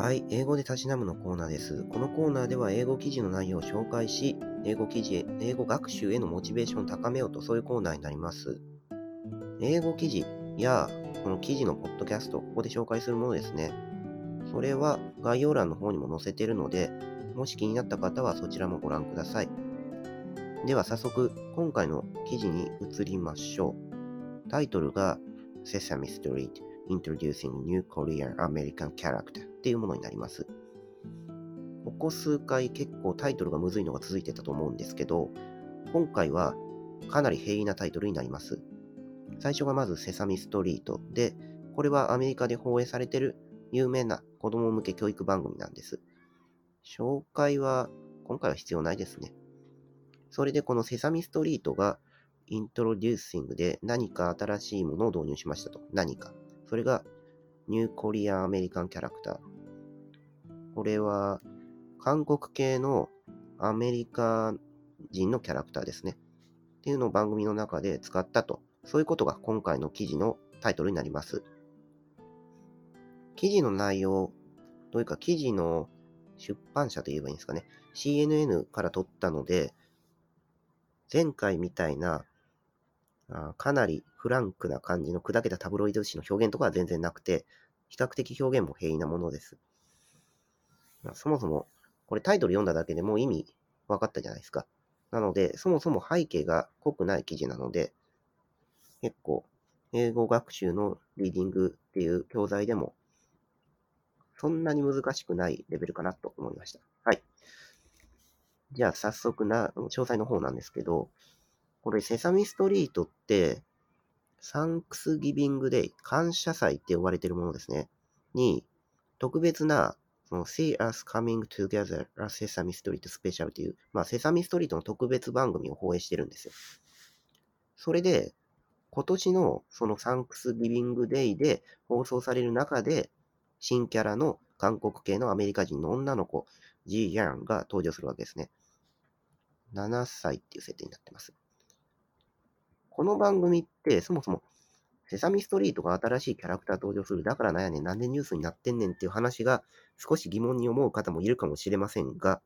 はい、英語でたしなむのコーナーです。このコーナーでは英語記事の内容を紹介し、英語記事、英語学習へのモチベーションを高めようと、そういうコーナーになります。英語記事や、この記事のポッドキャストここで紹介するものですね。それは概要欄の方にも載せているので、もし気になった方はそちらもご覧ください。では早速、今回の記事に移りましょう。タイトルが Sesame Street Introducing New Korean American Character っていうものになります。ここ数回結構タイトルがむずいのが続いてたと思うんですけど、今回はかなり平易なタイトルになります。最初がまずセサミストリートで、これはアメリカで放映されてる有名な子供向け教育番組なんです。紹介は今回は必要ないですね。それでこのセサミストリートがイントロデューシングで何か新しいものを導入しましたと。何か。それがニューコリアンアメリカンキャラクター。これは韓国系のアメリカ人のキャラクターですね。っていうのを番組の中で使ったと。そういうことが今回の記事のタイトルになります。記事の内容というか記事の出版社と言えばいいんですかね。CNN から取ったので、前回みたいなあかなりフランクな感じの砕けたタブロイド紙の表現とかは全然なくて、比較的表現も平易なものです。まあそもそも、これタイトル読んだだけでもう意味分かったじゃないですか。なので、そもそも背景が濃くない記事なので、結構、英語学習のリーディングっていう教材でも、そんなに難しくないレベルかなと思いました。はい。じゃあ、早速な、詳細の方なんですけど、これ、セサミストリートって、サンクスギビングデイ、感謝祭って呼ばれてるものですね。に、特別な、その See Us Coming Together a Sesame Street Special という、まあ、セサミストリートの特別番組を放映してるんですよ。それで、今年のそのサンクスギビングデイで放送される中で、新キャラの韓国系のアメリカ人の女の子、ジー・ヤンが登場するわけですね。7歳っていう設定になってます。この番組って、そもそも、セサミストリートが新しいキャラクター登場する。だからなんやねん、なんでニュースになってんねんっていう話が少し疑問に思う方もいるかもしれませんが、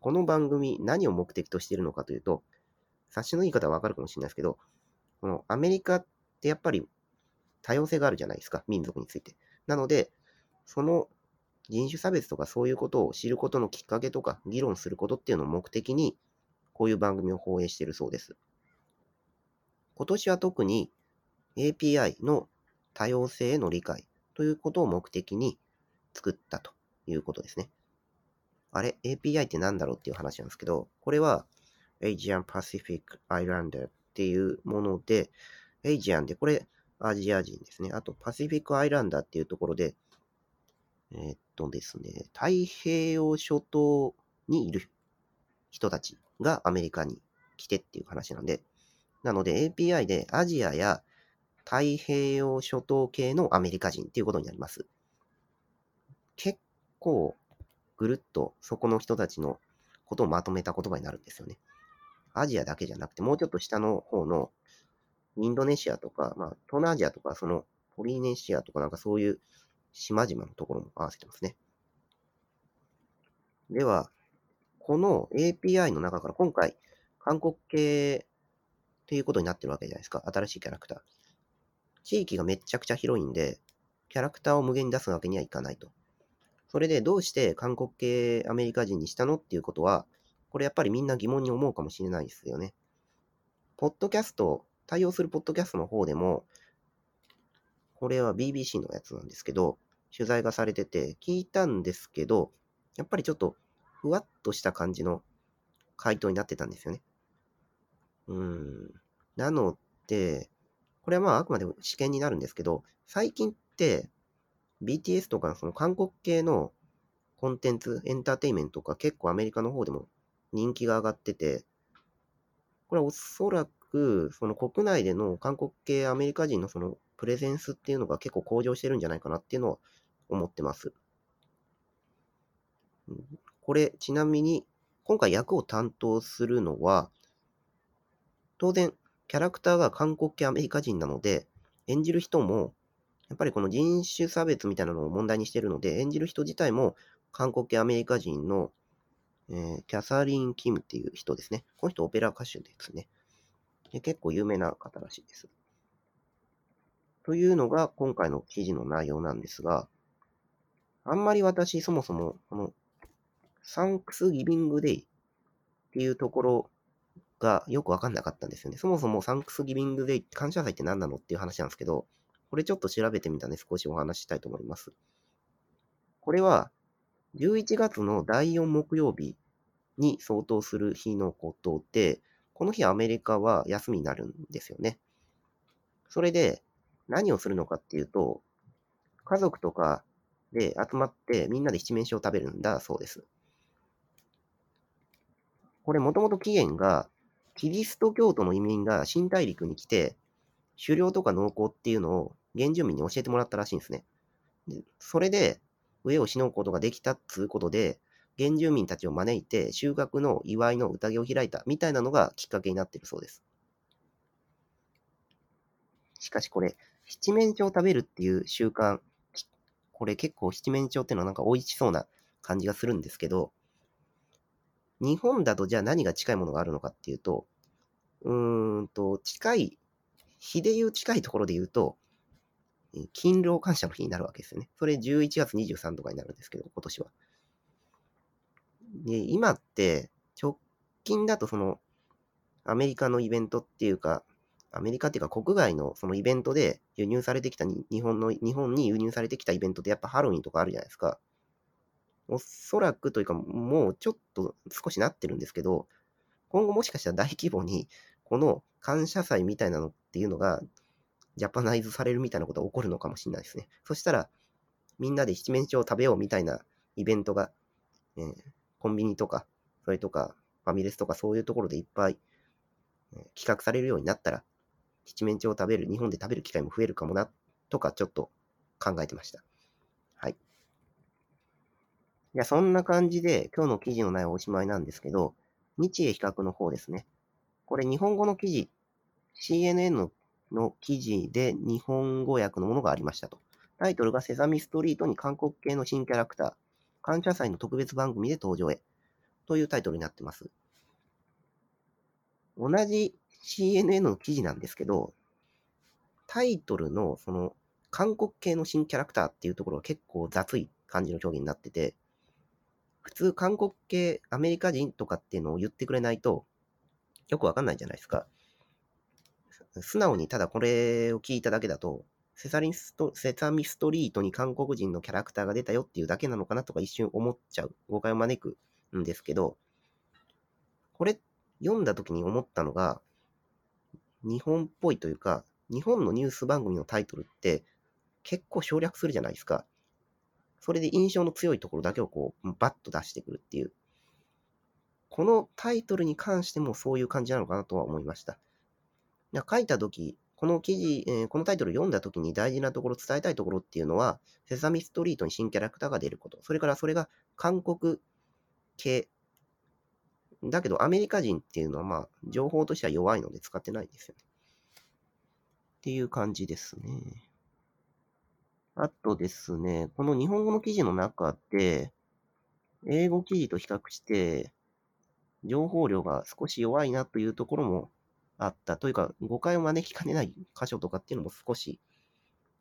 この番組何を目的としているのかというと、察しのいい方はわかるかもしれないですけど、このアメリカってやっぱり多様性があるじゃないですか、民族について。なので、その人種差別とかそういうことを知ることのきっかけとか議論することっていうのを目的に、こういう番組を放映しているそうです。今年は特に API の多様性への理解ということを目的に作ったということですね。あれ ?API って何だろうっていう話なんですけど、これは Asian Pacific Islander っていうもので、Asian でこれアジア人ですね。あと Pacific Islander っていうところで、えーっとですね、太平洋諸島にいる人たちがアメリカに来てっていう話なんで、なので API でアジアや太平洋諸島系のアメリカ人っていうことになります。結構ぐるっとそこの人たちのことをまとめた言葉になるんですよね。アジアだけじゃなくて、もうちょっと下の方のインドネシアとか、まあ、東南アジアとか、そのポリネシアとかなんかそういう島々のところも合わせてますね。では、この API の中から今回、韓国系っていうことになってるわけじゃないですか。新しいキャラクター。地域がめちゃくちゃ広いんで、キャラクターを無限に出すわけにはいかないと。それでどうして韓国系アメリカ人にしたのっていうことは、これやっぱりみんな疑問に思うかもしれないですよね。ポッドキャスト、対応するポッドキャストの方でも、これは BBC のやつなんですけど、取材がされてて聞いたんですけど、やっぱりちょっとふわっとした感じの回答になってたんですよね。うん。なので、これはまああくまで試験になるんですけど、最近って BTS とかその韓国系のコンテンツ、エンターテイメントとか結構アメリカの方でも人気が上がってて、これはおそらく、その国内での韓国系アメリカ人のそのプレゼンスっていうのが結構向上してるんじゃないかなっていうのは思ってます。これ、ちなみに、今回役を担当するのは、当然、キャラクターが韓国系アメリカ人なので、演じる人も、やっぱりこの人種差別みたいなのを問題にしているので、演じる人自体も韓国系アメリカ人の、えー、キャサリン・キムっていう人ですね。この人オペラ歌手ですね。で結構有名な方らしいです。というのが今回の記事の内容なんですが、あんまり私そもそもこのサンクスギビングデイっていうところがよくわかんなかったんですよね。そもそもサンクスギビングデイ、感謝祭って何なのっていう話なんですけど、これちょっと調べてみたんで少しお話したいと思います。これは、11月の第4木曜日に相当する日のことで、この日アメリカは休みになるんですよね。それで、何をするのかっていうと、家族とかで集まってみんなで七面鳥を食べるんだそうです。これもともと起源がキリスト教徒の移民が新大陸に来て、狩猟とか農耕っていうのを原住民に教えてもらったらしいんですね。でそれで、上をしのぐことができたっつうことで、原住民たちを招いて収穫の祝いの宴を開いたみたいなのがきっかけになっているそうです。しかしこれ、七面鳥を食べるっていう習慣、これ結構七面鳥っていうのはなんか美味しそうな感じがするんですけど、日本だとじゃあ何が近いものがあるのかっていうと、うーんと、近い、日で言う近いところで言うと、勤労感謝の日になるわけですよね。それ11月23とかになるんですけど、今年は。で、今って、直近だとその、アメリカのイベントっていうか、アメリカっていうか国外のそのイベントで輸入されてきた日本の、日本に輸入されてきたイベントってやっぱハロウィンとかあるじゃないですか。おそらくというか、もうちょっと少しなってるんですけど、今後もしかしたら大規模に、この感謝祭みたいなのっていうのが、ジャパナイズされるみたいなことが起こるのかもしれないですね。そしたら、みんなで七面鳥を食べようみたいなイベントが、えー、コンビニとか、それとか、ファミレスとかそういうところでいっぱい、えー、企画されるようになったら、七面鳥を食べる、日本で食べる機会も増えるかもな、とかちょっと考えてました。じゃあそんな感じで今日の記事の内容おしまいなんですけど、日英比較の方ですね。これ日本語の記事、CNN の記事で日本語訳のものがありましたと。タイトルがセサミストリートに韓国系の新キャラクター、感謝祭の特別番組で登場へというタイトルになってます。同じ CNN の記事なんですけど、タイトルのその韓国系の新キャラクターっていうところが結構雑い感じの表現になってて、普通韓国系アメリカ人とかっていうのを言ってくれないとよくわかんないじゃないですか。素直にただこれを聞いただけだと、セサリスト、セサミストリートに韓国人のキャラクターが出たよっていうだけなのかなとか一瞬思っちゃう。誤解を招くんですけど、これ読んだ時に思ったのが、日本っぽいというか、日本のニュース番組のタイトルって結構省略するじゃないですか。それで印象の強いところだけをこう、バッと出してくるっていう。このタイトルに関してもそういう感じなのかなとは思いました。書いたとき、この記事、えー、このタイトル読んだときに大事なところ、伝えたいところっていうのは、セサミストリートに新キャラクターが出ること。それからそれが韓国系。だけどアメリカ人っていうのはまあ、情報としては弱いので使ってないんですよね。っていう感じですね。あとですね、この日本語の記事の中で、英語記事と比較して、情報量が少し弱いなというところもあった。というか、誤解を招きかねない箇所とかっていうのも少し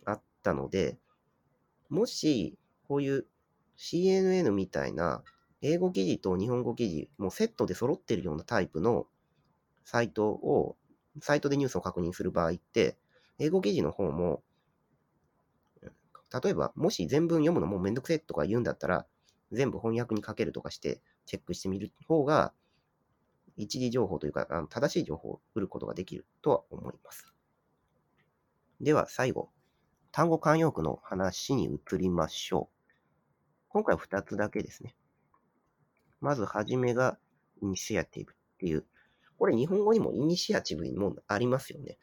あったので、もし、こういう CNN みたいな英語記事と日本語記事、もうセットで揃ってるようなタイプのサイトを、サイトでニュースを確認する場合って、英語記事の方も例えば、もし全文読むのもめんどくせえとか言うんだったら、全部翻訳にかけるとかしてチェックしてみる方が、一時情報というか、あの正しい情報を得ることができるとは思います。では最後、単語慣用句の話に移りましょう。今回は2つだけですね。まずはじめが、イニシアティブっていう、これ日本語にもイニシアチブにもありますよね。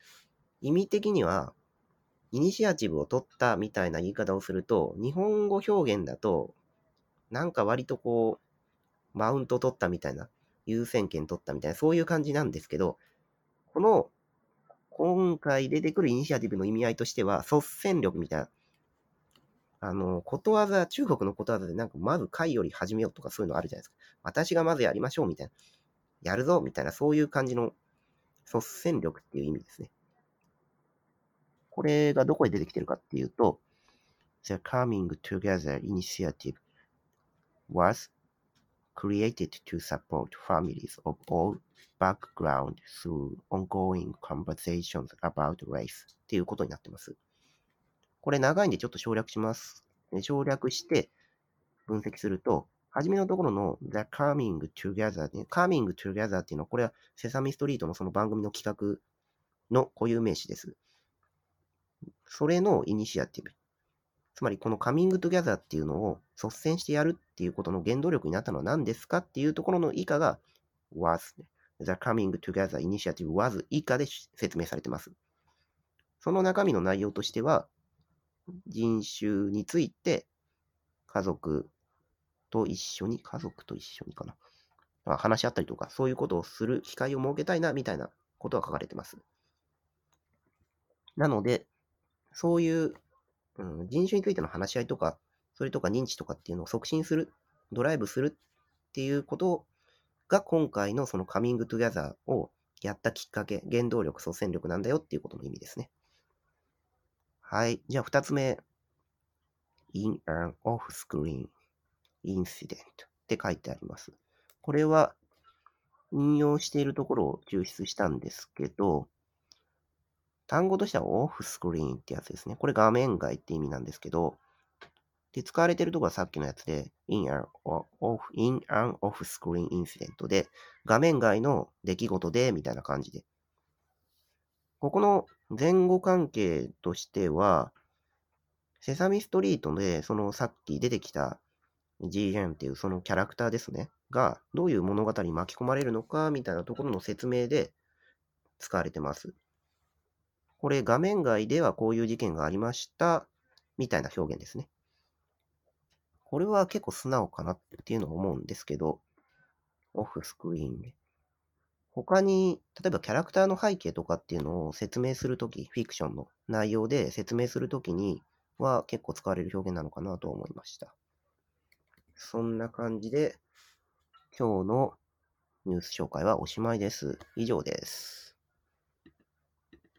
意味的には、イニシアチブを取ったみたいな言い方をすると、日本語表現だと、なんか割とこう、マウント取ったみたいな、優先権取ったみたいな、そういう感じなんですけど、この、今回出てくるイニシアティブの意味合いとしては、率先力みたいな、あの、ことわざ、中国のことわざでなんか、まず会より始めようとかそういうのあるじゃないですか。私がまずやりましょうみたいな。やるぞみたいな、そういう感じの率先力っていう意味ですね。これがどこで出てきてるかっていうと、The Coming Together Initiative was created to support families of all background through ongoing conversations about race っていうことになってます。これ長いんでちょっと省略します。省略して分析すると、はじめのところの The Coming Together ね、Coming Together っていうのは、これはセサミストリートのその番組の企画の固有名詞です。それのイニシアティブ。つまりこの Coming Together っていうのを率先してやるっていうことの原動力になったのは何ですかっていうところの以下が was、ね。The Coming Together Initiative was 以下で説明されてます。その中身の内容としては、人種について家族と一緒に、家族と一緒にかな。まあ、話し合ったりとか、そういうことをする機会を設けたいな、みたいなことが書かれてます。なので、そういう、うん、人種についての話し合いとか、それとか認知とかっていうのを促進する、ドライブするっていうことが今回のそのカミングトゥギャザーをやったきっかけ、原動力、祖先力なんだよっていうことの意味ですね。はい。じゃあ二つ目。in an off-screen incident って書いてあります。これは引用しているところを抽出したんですけど、単語としてはオフスクリーンってやつですね。これ画面外って意味なんですけど、で、使われてるとこはさっきのやつで、in an off, in an off-screen incident で、画面外の出来事で、みたいな感じで。ここの前後関係としては、セサミストリートで、そのさっき出てきた G ジェンっていうそのキャラクターですね、がどういう物語に巻き込まれるのかみたいなところの説明で使われてます。これ画面外ではこういう事件がありましたみたいな表現ですね。これは結構素直かなっていうのを思うんですけど、オフスクリーンで。他に、例えばキャラクターの背景とかっていうのを説明するとき、フィクションの内容で説明するときには結構使われる表現なのかなと思いました。そんな感じで、今日のニュース紹介はおしまいです。以上です。